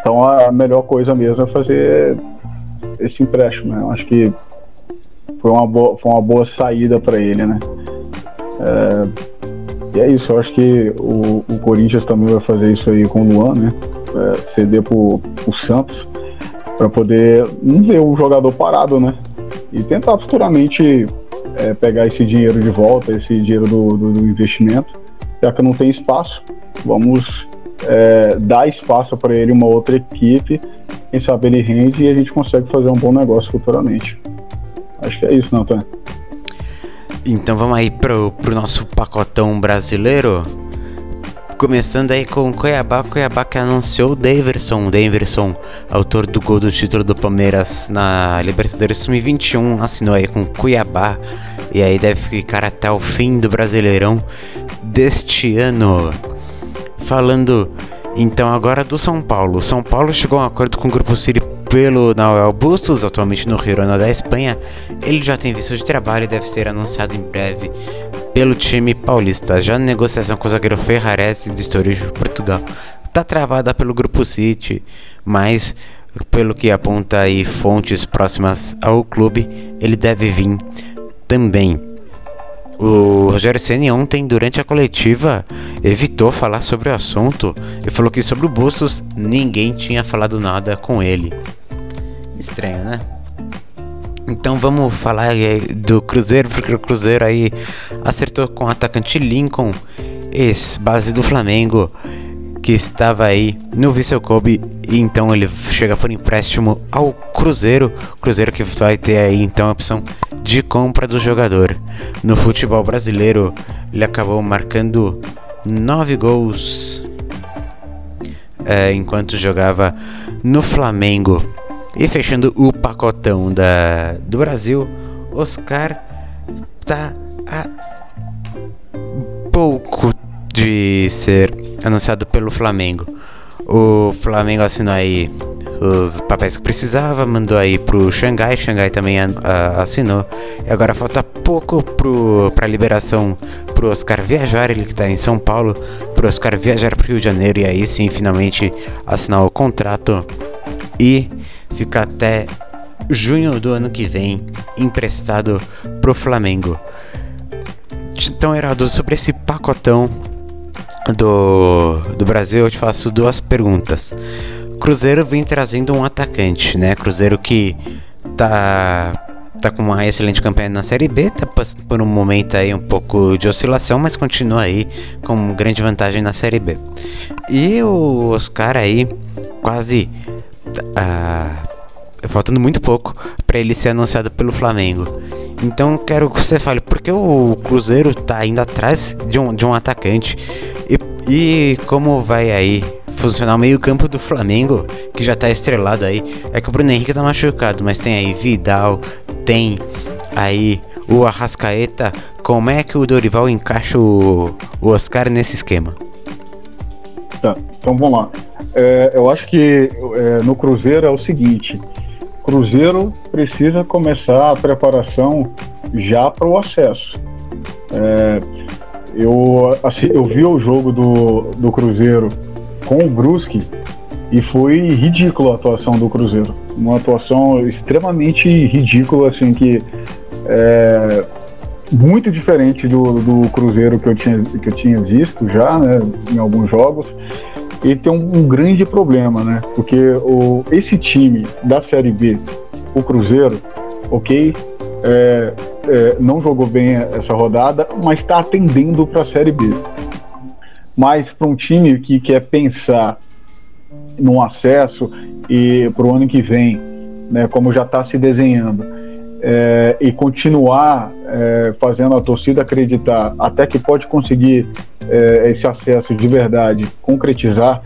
então a melhor coisa mesmo é fazer esse empréstimo. Né? Acho que foi uma boa, foi uma boa saída para ele, né? É, e é isso, eu acho que o, o, Corinthians também vai fazer isso aí com o Luan, né? É, ceder pro, pro Santos para poder não ver o jogador parado, né? E tentar futuramente é, pegar esse dinheiro de volta, esse dinheiro do, do, do investimento, já que não tem espaço, vamos é, dar espaço para ele uma outra equipe, quem sabe ele rende e a gente consegue fazer um bom negócio futuramente. Acho que é isso, Antônio? Então vamos aí pro, pro nosso pacotão brasileiro. Começando aí com Cuiabá, Cuiabá que anunciou o Daverson, Daverson, autor do gol do título do Palmeiras na Libertadores 2021, assinou aí com Cuiabá e aí deve ficar até o fim do Brasileirão deste ano. Falando então agora do São Paulo. São Paulo chegou a um acordo com o Grupo City pelo Noel Bustos, atualmente no Girona da Espanha. Ele já tem visto de trabalho e deve ser anunciado em breve pelo time paulista. Já na negociação com o zagueiro Ferrarese do Estoril de Portugal está travada pelo Grupo City, mas pelo que aponta aí fontes próximas ao clube, ele deve vir também. O Rogério Ceni ontem, durante a coletiva, evitou falar sobre o assunto e falou que sobre o Bustos ninguém tinha falado nada com ele. Estranho, né? Então vamos falar do Cruzeiro, porque o Cruzeiro aí acertou com o atacante Lincoln, ex-base do Flamengo, que estava aí no Vissel Kobe, e então ele chega por empréstimo ao Cruzeiro, Cruzeiro que vai ter aí então a opção de compra do jogador. No futebol brasileiro, ele acabou marcando nove gols é, enquanto jogava no Flamengo. E fechando o pacotão da, do Brasil, Oscar tá a pouco de ser anunciado pelo Flamengo. O Flamengo assinou aí os papéis que precisava, mandou aí pro Xangai, Xangai também a, a, assinou. E agora falta pouco pro, pra liberação pro Oscar viajar, ele que tá em São Paulo, pro Oscar viajar pro Rio de Janeiro e aí sim finalmente assinar o contrato. E fica até junho do ano que vem emprestado pro Flamengo. Então, Heraldo, sobre esse pacotão do, do Brasil, eu te faço duas perguntas. Cruzeiro vem trazendo um atacante, né? Cruzeiro que tá tá com uma excelente campanha na Série B, tá passando por um momento aí um pouco de oscilação, mas continua aí com grande vantagem na Série B. E o Oscar aí quase uh, faltando muito pouco para ele ser anunciado pelo Flamengo. Então quero que você fale por que o Cruzeiro tá indo atrás de um, de um atacante e, e como vai aí funcionar o meio-campo do Flamengo, que já tá estrelado aí. É que o Bruno Henrique tá machucado, mas tem aí Vidal, tem aí o Arrascaeta. Como é que o Dorival encaixa o, o Oscar nesse esquema? Tá, então vamos lá. É, eu acho que é, no Cruzeiro é o seguinte: Cruzeiro precisa começar a preparação já para o acesso. É, eu, assim, eu vi o jogo do, do Cruzeiro com o Brusque e foi ridícula a atuação do Cruzeiro. Uma atuação extremamente ridícula, assim, que é muito diferente do, do Cruzeiro que eu, tinha, que eu tinha visto já, né, em alguns jogos ele tem um, um, grande problema, né? Porque o, esse time da Série B, o Cruzeiro, ok, é, é, não jogou bem essa rodada, mas está atendendo para a Série B. Mas para um time que quer pensar no acesso e para o ano que vem, né, como já está se desenhando, é, e continuar é, fazendo a torcida acreditar até que pode conseguir é, esse acesso de verdade, concretizar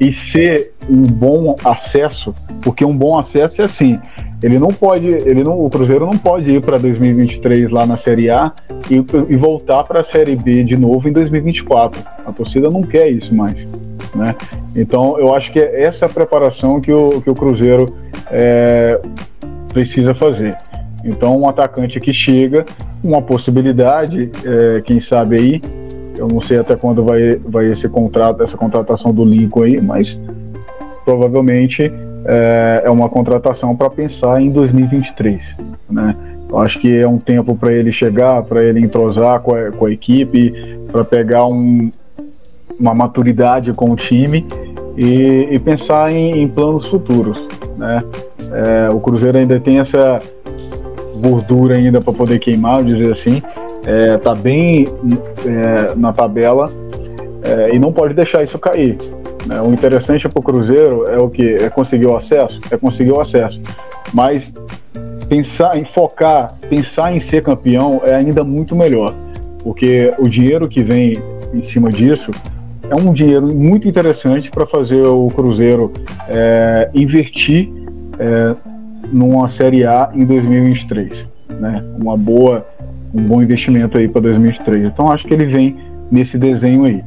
e ser um bom acesso, porque um bom acesso é assim, ele não pode, ele não, o Cruzeiro não pode ir para 2023 lá na Série A e, e voltar para a Série B de novo em 2024. A torcida não quer isso mais, né? Então eu acho que é essa preparação que o, que o Cruzeiro é, precisa fazer. Então, um atacante que chega, uma possibilidade, é, quem sabe aí, eu não sei até quando vai, vai esse contrato, essa contratação do Lincoln aí, mas provavelmente é, é uma contratação para pensar em 2023, né? Eu acho que é um tempo para ele chegar, para ele entrosar com a, com a equipe, para pegar um, uma maturidade com o time e, e pensar em, em, planos futuros, né? É, o Cruzeiro ainda tem essa gordura ainda para poder queimar, dizer assim, é, tá bem é, na tabela é, e não pode deixar isso cair. Né? O interessante para o Cruzeiro é o que é conseguir o acesso, é conseguir o acesso, mas pensar em focar, pensar em ser campeão é ainda muito melhor, porque o dinheiro que vem em cima disso é um dinheiro muito interessante para fazer o Cruzeiro é, investir é, numa Série A em 2023, né? Uma boa, um bom investimento aí para 2023. Então acho que ele vem nesse desenho aí.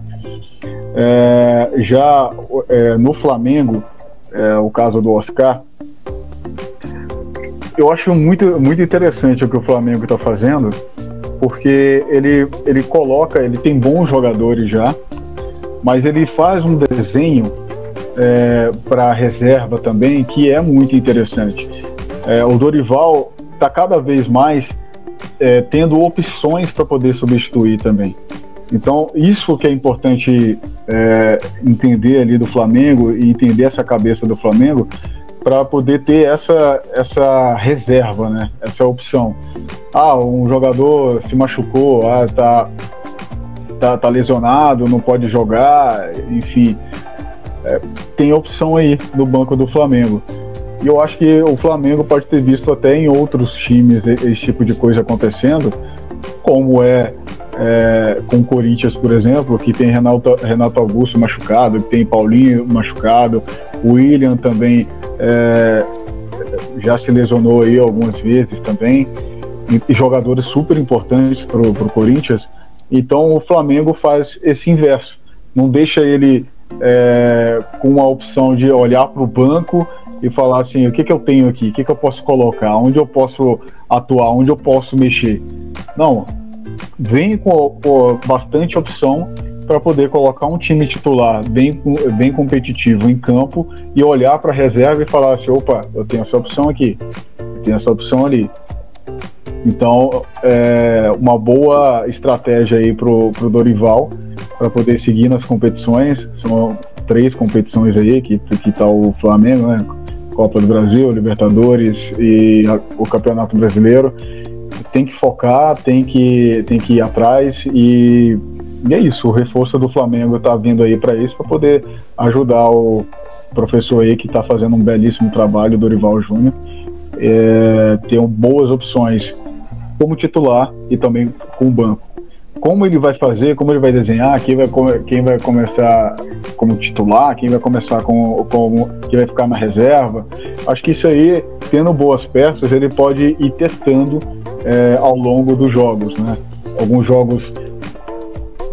É, já é, no Flamengo, é, o caso do Oscar, eu acho muito, muito interessante o que o Flamengo está fazendo, porque ele, ele coloca, ele tem bons jogadores já, mas ele faz um desenho é, para reserva também que é muito interessante. É, o Dorival está cada vez mais é, tendo opções para poder substituir também. Então, isso que é importante é, entender ali do Flamengo e entender essa cabeça do Flamengo para poder ter essa, essa reserva, né? essa opção. Ah, um jogador se machucou, ah, tá, tá, tá lesionado, não pode jogar, enfim. É, tem opção aí no banco do Flamengo. E eu acho que o Flamengo pode ter visto até em outros times esse tipo de coisa acontecendo, como é, é com o Corinthians, por exemplo, que tem Renato, Renato Augusto machucado, que tem Paulinho machucado, o William também é, já se lesionou aí algumas vezes também, e, e jogadores super importantes para o Corinthians. Então o Flamengo faz esse inverso, não deixa ele é, com a opção de olhar para o banco e falar assim, o que, que eu tenho aqui, o que, que eu posso colocar, onde eu posso atuar, onde eu posso mexer. Não, vem com, com bastante opção para poder colocar um time titular bem, bem competitivo em campo e olhar para a reserva e falar assim, opa, eu tenho essa opção aqui, eu tenho essa opção ali. Então, é uma boa estratégia aí pro, pro Dorival para poder seguir nas competições. São três competições aí que, que tá o Flamengo, né? Copa do Brasil, Libertadores e a, o Campeonato Brasileiro. Tem que focar, tem que, tem que ir atrás e, e é isso. O reforço do Flamengo está vindo aí para isso, para poder ajudar o professor aí que está fazendo um belíssimo trabalho, Dorival Júnior. É, ter boas opções como titular e também com o banco como ele vai fazer, como ele vai desenhar, quem vai, quem vai começar como titular, quem vai começar com, como quem vai ficar na reserva. Acho que isso aí, tendo boas peças, ele pode ir testando é, ao longo dos jogos, né? Alguns jogos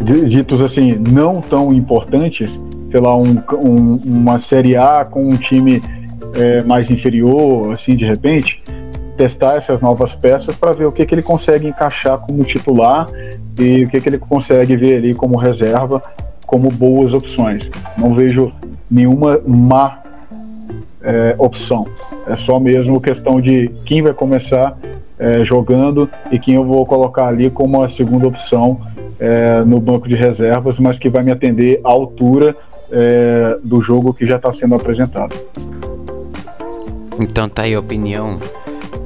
ditos assim não tão importantes, sei lá, um, um, uma série A com um time é, mais inferior, assim de repente, testar essas novas peças para ver o que, que ele consegue encaixar como titular e o que, que ele consegue ver ali como reserva, como boas opções. Não vejo nenhuma má é, opção. É só mesmo questão de quem vai começar é, jogando e quem eu vou colocar ali como a segunda opção é, no banco de reservas, mas que vai me atender à altura é, do jogo que já está sendo apresentado. Então tá aí a opinião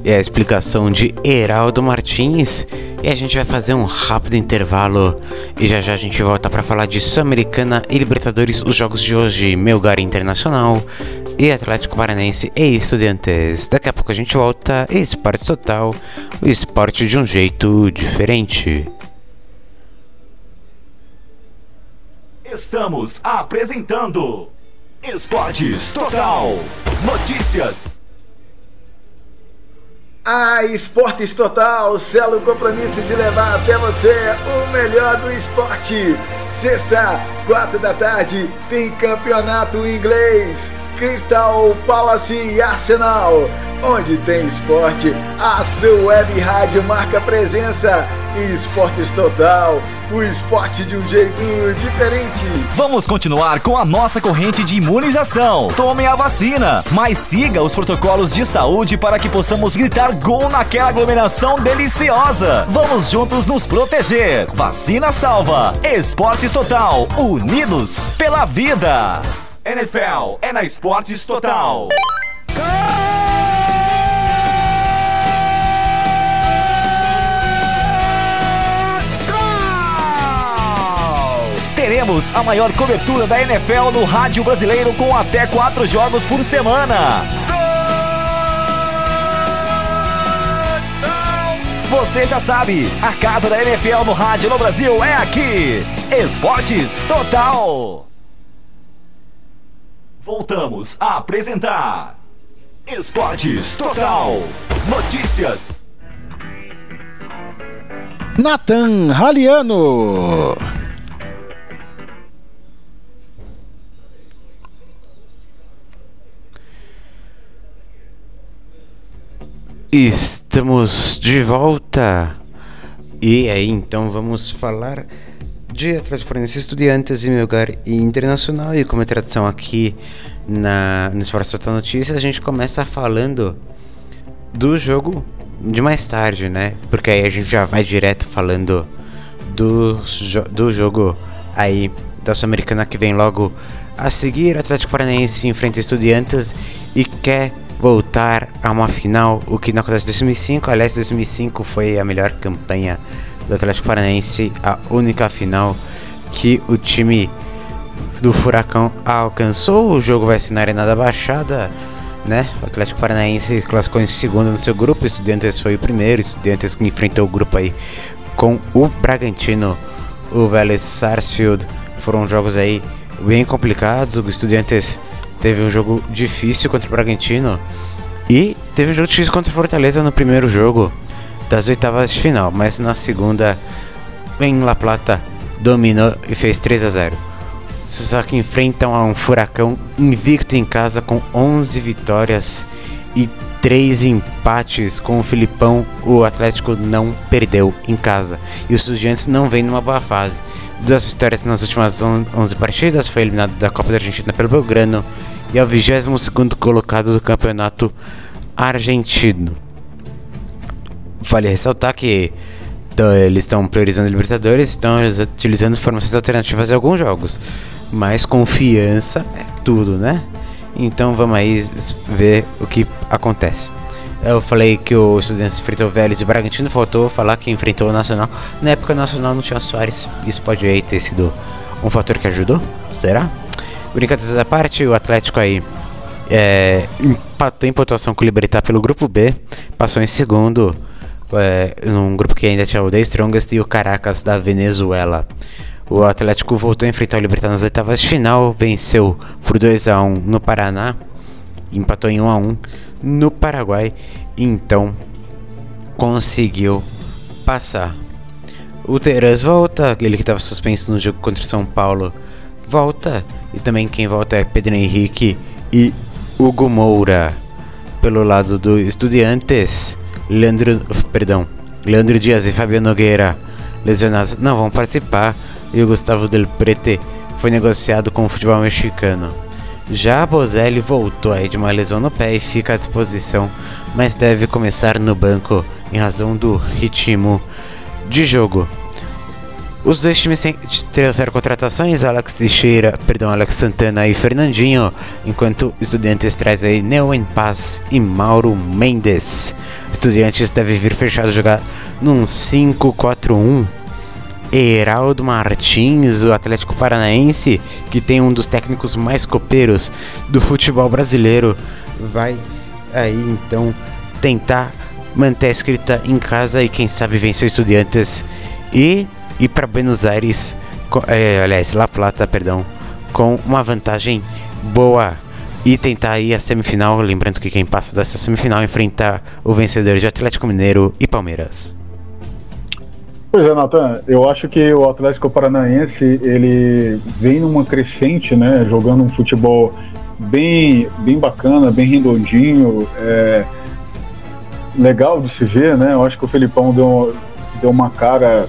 é a explicação de Heraldo Martins e a gente vai fazer um rápido intervalo e já já a gente volta para falar de Sul-Americana e Libertadores, os jogos de hoje, Melgar Internacional e Atlético Paranense e Estudiantes. Daqui a pouco a gente volta, Esporte Total, o esporte de um jeito diferente. Estamos apresentando Esportes Total. Notícias. A Esportes Total sela o compromisso de levar até você o melhor do esporte. Sexta, quatro da tarde, tem campeonato inglês. Crystal Palace e Arsenal. Onde tem esporte, a sua web rádio marca presença. Esportes Total, o esporte de um jeito diferente. Vamos continuar com a nossa corrente de imunização. Tome a vacina, mas siga os protocolos de saúde para que possamos gritar gol naquela aglomeração deliciosa. Vamos juntos nos proteger. Vacina salva. Esportes Total, unidos pela vida. NFL é na Esportes Total. Teremos a maior cobertura da NFL no rádio brasileiro com até quatro jogos por semana. Você já sabe, a casa da NFL no rádio no Brasil é aqui. Esportes Total. Voltamos a apresentar Esportes Total. Notícias. Nathan Raliano. Estamos de volta. E aí, então vamos falar de Atlético Paranaense Estudiantes e Melgar e Internacional. E como é tradição aqui na, no Esporte Total Notícias, a gente começa falando do jogo de mais tarde, né? Porque aí a gente já vai direto falando do, do jogo aí da Sul-Americana que vem logo a seguir. Atlético Paranaense enfrenta Estudiantes e quer voltar a uma final, o que não acontece em 2005. Aliás, 2005 foi a melhor campanha do Atlético Paranaense, a única final que o time do Furacão alcançou. O jogo vai ser na Arena da Baixada, né? O Atlético Paranaense classificou em segundo no seu grupo, Estudiantes foi o primeiro, Estudiantes que enfrentou o grupo aí com o Bragantino, o Vélez Sarsfield. Foram jogos aí bem complicados. O Estudiantes teve um jogo difícil contra o Bragantino e teve um jogo difícil contra o Fortaleza no primeiro jogo das oitavas de final, mas na segunda em La Plata dominou e fez 3 a 0. Só que enfrentam a um furacão invicto em casa com 11 vitórias e 3 empates com o Filipão. O Atlético não perdeu em casa e os estudiantes não vêm numa boa fase. Duas vitórias nas últimas 11 partidas, foi eliminado da Copa da Argentina pelo Belgrano e é o 22 colocado do campeonato argentino. Vale ressaltar que eles estão priorizando Libertadores, estão utilizando formações alternativas em alguns jogos, mas confiança é tudo, né? Então vamos aí ver o que acontece. Eu falei que o Estudiantes enfrentou o Vélez e o Bragantino, faltou falar que enfrentou o Nacional. Na época o Nacional não tinha Soares, isso pode aí ter sido um fator que ajudou? Será? Brincadeiras à parte, o Atlético aí é, empatou em pontuação com o Libertar pelo grupo B, passou em segundo, é, num grupo que ainda tinha o The Strongest e o Caracas da Venezuela. O Atlético voltou a enfrentar o Libertar nas oitavas de final, venceu por 2 a 1 no Paraná, empatou em 1 a 1 no Paraguai, e então conseguiu passar. O Teras volta, ele que estava suspenso no jogo contra o São Paulo, volta e também quem volta é Pedro Henrique e Hugo Moura. Pelo lado do Estudiantes, Leandro, perdão, Leandro Dias e Fabio Nogueira, lesionados, não vão participar. E o Gustavo Del Prete foi negociado com o futebol mexicano. Já a Bozelli voltou aí de uma lesão no pé e fica à disposição, mas deve começar no banco em razão do ritmo de jogo. Os dois times trouxeram contratações, Alex Teixeira, perdão, Alex Santana e Fernandinho, enquanto Estudiantes traz aí Neuen Paz e Mauro Mendes. Estudiantes deve vir fechado jogar num 5-4-1. Heraldo Martins, o Atlético Paranaense, que tem um dos técnicos mais copeiros do futebol brasileiro, vai aí então tentar manter a escrita em casa e quem sabe vencer Estudiantes e ir para Buenos Aires, é, aliás, La Plata, perdão, com uma vantagem boa e tentar ir à semifinal. Lembrando que quem passa dessa semifinal enfrenta o vencedor de Atlético Mineiro e Palmeiras. Pois é, Natan, eu acho que o Atlético Paranaense ele vem numa crescente, né, jogando um futebol bem, bem bacana, bem redondinho, é, legal de se ver, né? Eu acho que o Felipão deu, deu uma cara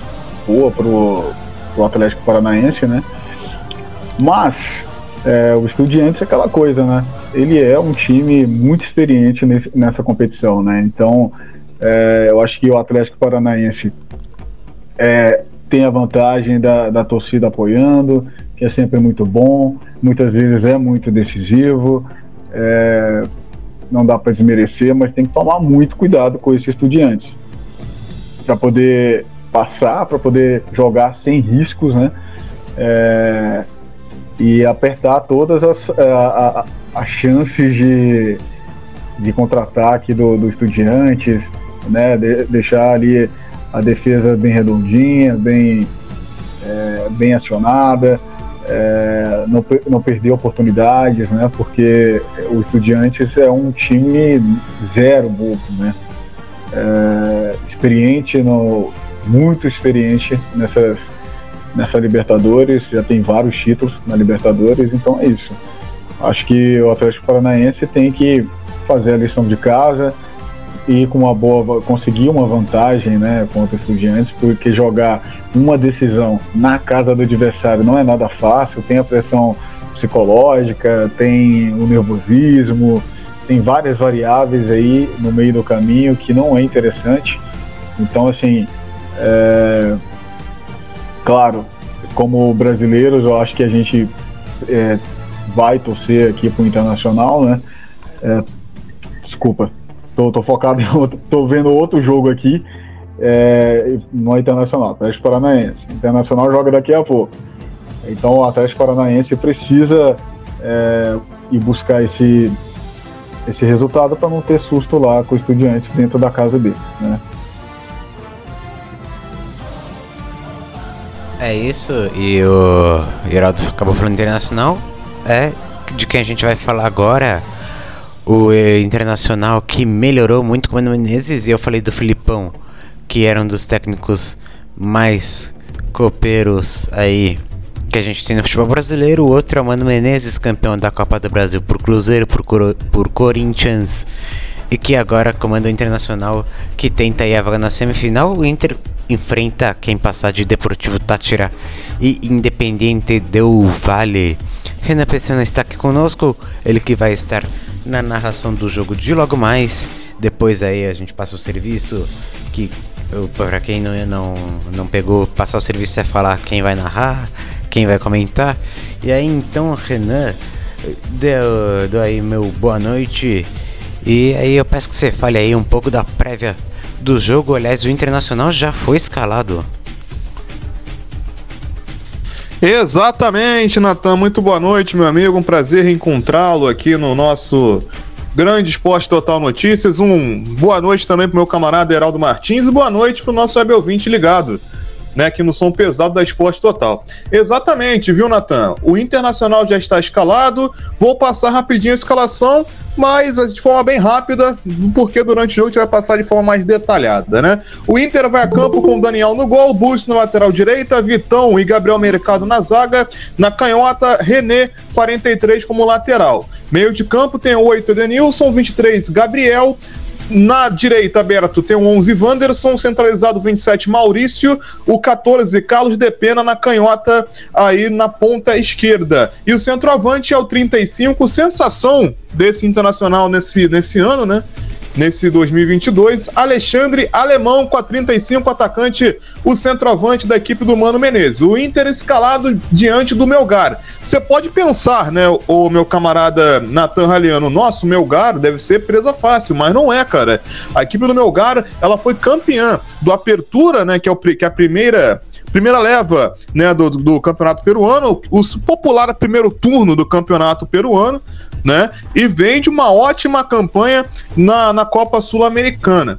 boa pro, pro Atlético Paranaense, né? Mas é, o Estudiantes é aquela coisa, né? Ele é um time muito experiente nesse, nessa competição, né? Então, é, eu acho que o Atlético Paranaense é, tem a vantagem da, da torcida apoiando, que é sempre muito bom, muitas vezes é muito decisivo, é, não dá para desmerecer, mas tem que tomar muito cuidado com esses estudiantes para poder passar, para poder jogar sem riscos, né? É, e apertar todas as, a, a, as chances de, de contra-ataque do, do Estudiantes, né? De, deixar ali a defesa bem redondinha, bem, é, bem acionada, é, não, não perder oportunidades, né? Porque o Estudiantes é um time zero bobo, né? É, experiente no, muito experiente nessas, nessa Libertadores, já tem vários títulos na Libertadores, então é isso. Acho que o Atlético Paranaense tem que fazer a lição de casa e com uma boa conseguir uma vantagem, né, contra os estudiantes, porque jogar uma decisão na casa do adversário não é nada fácil, tem a pressão psicológica, tem o nervosismo, tem várias variáveis aí no meio do caminho que não é interessante. Então, assim, é, claro, como brasileiros, eu acho que a gente é, vai torcer aqui para o Internacional, né? É, desculpa, tô, tô, focado em outro, tô vendo outro jogo aqui é, no Internacional, Atlético Paranaense. Internacional joga daqui a pouco. Então o Atlético Paranaense precisa é, ir buscar esse, esse resultado para não ter susto lá com o Estudiantes dentro da casa dele, né? É isso, e o Heraldo acabou falando internacional, é de quem a gente vai falar agora, o Internacional que melhorou muito com o Mano Menezes, e eu falei do Filipão, que era um dos técnicos mais copeiros aí que a gente tem no futebol brasileiro, o outro é o Mano Menezes, campeão da Copa do Brasil por Cruzeiro, por, por Corinthians, e que agora comanda o Internacional, que tenta aí a vaga na semifinal. O Inter enfrenta quem passar de Deportivo Tátira e Independiente del Vale. Renan Pessana está aqui conosco, ele que vai estar na narração do jogo de logo mais. Depois aí a gente passa o serviço que para quem não, não, não pegou, passar o serviço é falar quem vai narrar, quem vai comentar. E aí então, Renan, deu, deu aí meu boa noite. E aí eu peço que você fale aí um pouco da prévia do jogo. Aliás, o Internacional já foi escalado. Exatamente, Natan. Muito boa noite, meu amigo. Um prazer encontrá-lo aqui no nosso Grande Esporte Total Notícias. Um boa noite também pro meu camarada Heraldo Martins e boa noite pro nosso web ligado, né, aqui no som pesado da Esporte Total. Exatamente, viu, Natan? O Internacional já está escalado. Vou passar rapidinho a escalação mas de forma bem rápida, porque durante o jogo a gente vai passar de forma mais detalhada, né? O Inter vai a campo com Daniel no gol, Busto na lateral direita, Vitão e Gabriel Mercado na zaga, na canhota, René, 43 como lateral. Meio de campo tem o 8 Denilson, 23 Gabriel, na direita aberto tem o 11 Wanderson, centralizado 27 Maurício, o 14 Carlos de Pena na canhota aí na ponta esquerda. E o centroavante é o 35, sensação desse internacional nesse, nesse ano, né? Nesse 2022. Alexandre Alemão com a 35, atacante, o centroavante da equipe do Mano Menezes. O Inter escalado diante do Melgar. Você pode pensar, né, o meu camarada Nathan Raliano, nosso Melgar deve ser presa fácil, mas não é, cara. A equipe do Melgar, ela foi campeã do Apertura, né, que é, o, que é a primeira primeira leva né, do, do campeonato peruano, o popular primeiro turno do campeonato peruano, né? E vem de uma ótima campanha na, na Copa Sul-Americana.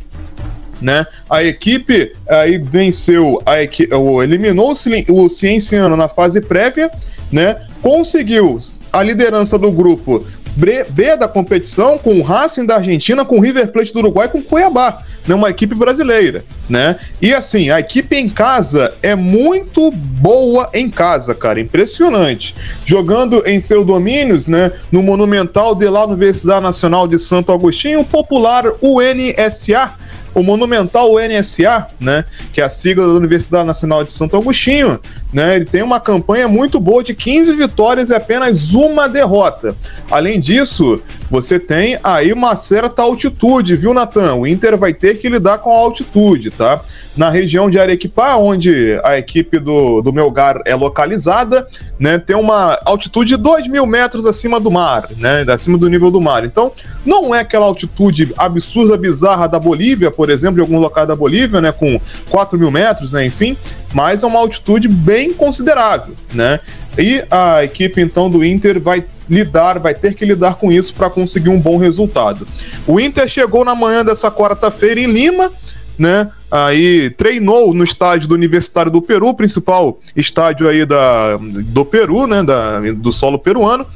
Né? A equipe aí venceu, a equipe, eliminou o Cienciano na fase prévia, né? Conseguiu a liderança do grupo B da competição com o Racing da Argentina, com o River Plate do Uruguai, com o Cuiabá né, uma equipe brasileira, né? E assim, a equipe em casa é muito boa em casa, cara, impressionante. Jogando em seus domínios, né, no Monumental de lá Universidade Nacional de Santo Agostinho, popular UNSA, o monumental UNSA, né, que é a sigla da Universidade Nacional de Santo Agostinho, né, ele tem uma campanha muito boa de 15 vitórias e apenas uma derrota. Além disso, você tem aí uma certa altitude, viu, Natan? O Inter vai ter que lidar com a altitude, tá? Na região de Arequipá, onde a equipe do, do Melgar é localizada, né, tem uma altitude de 2 mil metros acima do mar, né, acima do nível do mar. Então, não é aquela altitude absurda, bizarra da Bolívia, por exemplo, em algum local da Bolívia, né, com 4 mil metros, né, enfim, mas é uma altitude bem considerável, né? E a equipe então do Inter vai lidar, vai ter que lidar com isso para conseguir um bom resultado. O Inter chegou na manhã dessa quarta-feira em Lima, né? Aí treinou no estádio do Universitário do Peru, principal estádio aí da, do Peru, né? Da, do solo peruano,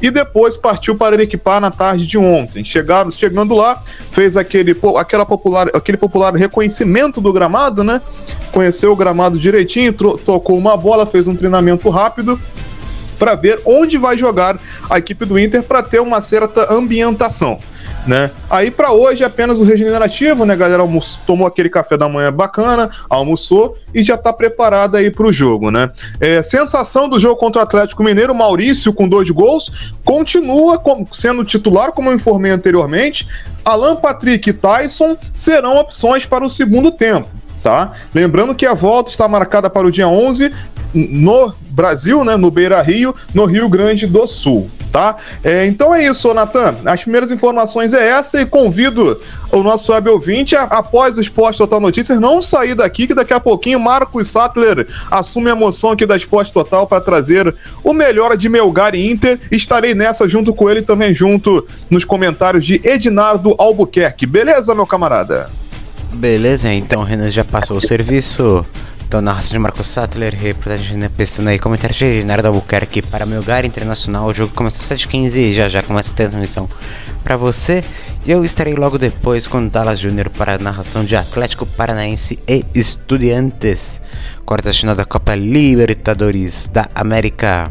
e depois partiu para equipar na tarde de ontem. Chegaram, chegando lá, fez aquele, aquela popular, aquele popular reconhecimento do gramado, né? Conheceu o gramado direitinho, tocou uma bola, fez um treinamento rápido para ver onde vai jogar a equipe do Inter para ter uma certa ambientação né? Aí para hoje é apenas o regenerativo, né, galera? Almoço, tomou aquele café da manhã bacana, almoçou e já tá preparado aí pro jogo, né? É, sensação do jogo contra o Atlético Mineiro, Maurício com dois gols, continua sendo titular, como eu informei anteriormente. Alan Patrick e Tyson serão opções para o segundo tempo. Tá? Lembrando que a volta está marcada para o dia 11 no Brasil, né, no Beira Rio, no Rio Grande do Sul, tá? É, então é isso, Natan. As primeiras informações é essa e convido o nosso web ouvinte, a, após o Esporte Total Notícias, não sair daqui, que daqui a pouquinho Marcos Sattler assume a emoção aqui da Esporte Total para trazer o melhor de Melgar e Inter. Estarei nessa junto com ele também junto nos comentários de Ednardo Albuquerque. Beleza, meu camarada? Beleza, então Renan já passou o serviço. Então, narração de Marcos Sattler, reportagem né, pensando aí, comentário de Nardo Albuquerque para meu lugar internacional. O jogo começa às 7h15 e já já começa a transmissão para você. E eu estarei logo depois com Dallas Júnior para a narração de Atlético Paranaense e Estudiantes. Quarta final da Copa Libertadores da América.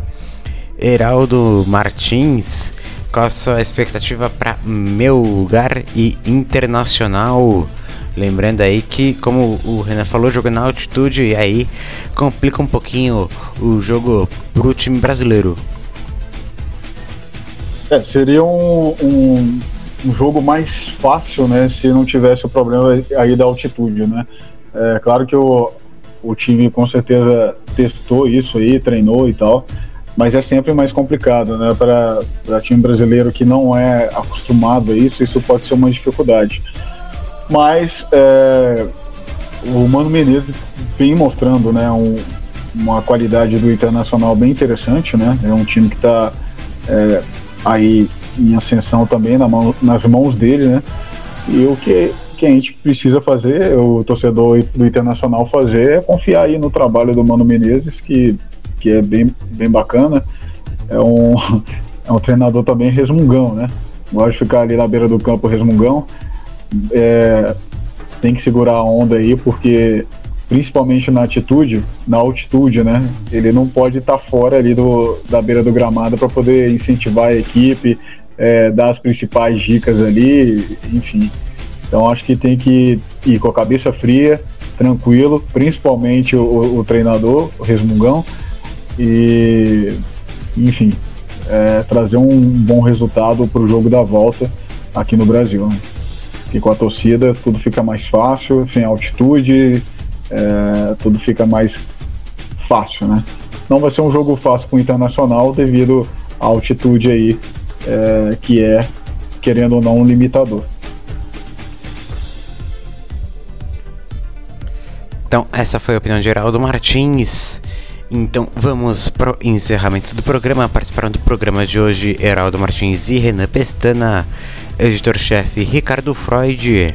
Heraldo Martins, qual a sua expectativa para meu lugar e internacional? Lembrando aí que, como o Renan falou, jogando na altitude e aí complica um pouquinho o jogo pro time brasileiro. É, seria um, um, um, jogo mais fácil, né, se não tivesse o problema aí da altitude, né. É claro que o, o time com certeza testou isso aí, treinou e tal, mas é sempre mais complicado, né, para time brasileiro que não é acostumado a isso, isso pode ser uma dificuldade. Mas é, o Mano Menezes vem mostrando né, um, uma qualidade do Internacional bem interessante, né? É um time que está é, aí em ascensão também na mão, nas mãos dele, né? E o que, que a gente precisa fazer, o torcedor do Internacional fazer, é confiar aí no trabalho do Mano Menezes, que, que é bem, bem bacana. É um, é um treinador também resmungão, né? Gosta de ficar ali na beira do campo resmungão é, tem que segurar a onda aí, porque principalmente na atitude, na altitude, né? Ele não pode estar tá fora ali do, da beira do gramado para poder incentivar a equipe, é, dar as principais dicas ali, enfim. Então acho que tem que ir com a cabeça fria, tranquilo, principalmente o, o treinador, o Resmungão, e enfim, é, trazer um bom resultado para o jogo da volta aqui no Brasil. Né? E com a torcida tudo fica mais fácil, sem altitude, é, tudo fica mais fácil, né? Não vai ser um jogo fácil com o Internacional devido à altitude aí, é, que é, querendo ou não, um limitador. Então, essa foi a opinião de Geraldo Martins. Então, vamos pro encerramento do programa. Participaram do programa de hoje Heraldo Martins e Renan Pestana, editor-chefe Ricardo Freud,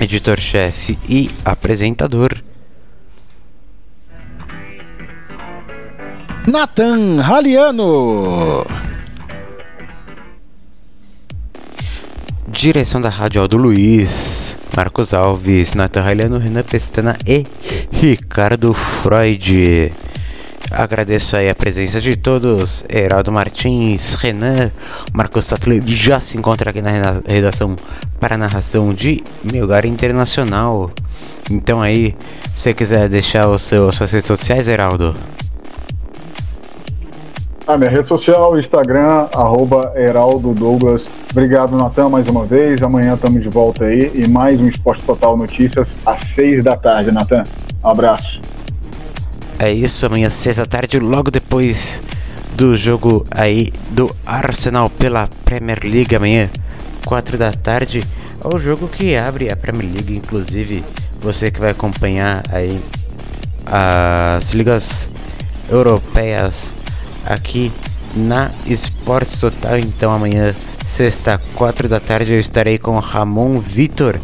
editor-chefe e apresentador Nathan Raliano. Direção da Rádio Aldo Luiz, Marcos Alves, Nathan Raliano, Renan Pestana e Ricardo Freud. Agradeço aí a presença de todos, Heraldo Martins, Renan, Marcos Sattler já se encontra aqui na redação para a narração de Melgar Internacional. Então aí, se você quiser deixar o seu, suas redes sociais, Heraldo. A minha rede social, Instagram, arroba Heraldo Douglas. Obrigado, Natan, mais uma vez. Amanhã estamos de volta aí e mais um Esporte Total Notícias às seis da tarde, Natan. Um abraço. É isso, amanhã da tarde, logo depois do jogo aí do Arsenal pela Premier League. Amanhã, quatro da tarde, é o jogo que abre a Premier League. Inclusive, você que vai acompanhar aí as ligas europeias aqui na Esportes Total. Então amanhã, sexta, quatro da tarde, eu estarei com Ramon Vitor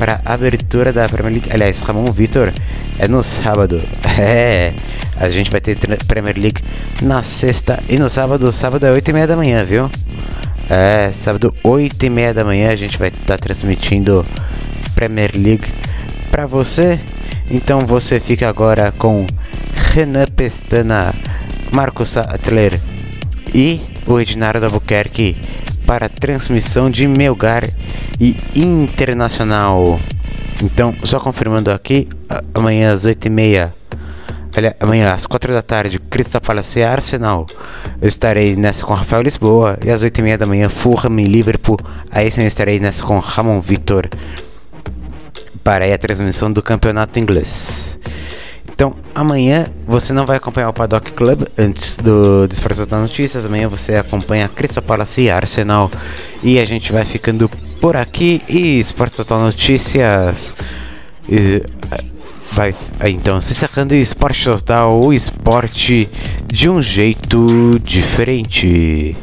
para a abertura da Premier League. Aliás, Ramon Vitor é no sábado. É, a gente vai ter Premier League na sexta e no sábado. Sábado é 8 e meia da manhã, viu? É, sábado 8 e meia da manhã a gente vai estar tá transmitindo Premier League para você. Então você fica agora com Renan Pestana Marcos Sattler e o Edinardo Albuquerque para transmissão de Melgar e Internacional. Então, só confirmando aqui, amanhã às 8h30, amanhã às 4 da tarde, Crystal Palace Arsenal. Eu estarei nessa com Rafael Lisboa e às 8h30 da manhã, Fulham e Liverpool. Aí sim eu estarei nessa com Ramon Vitor para a transmissão do campeonato inglês. Então, amanhã você não vai acompanhar o Paddock Club antes do Disfarçado das Notícias. Amanhã você acompanha Crystal Palace e Arsenal. E a gente vai ficando por aqui. E Esporte Total Notícias. E, vai então se sacando Esporte Total, o esporte de um jeito diferente.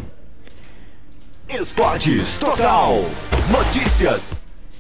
Esportes Total Notícias.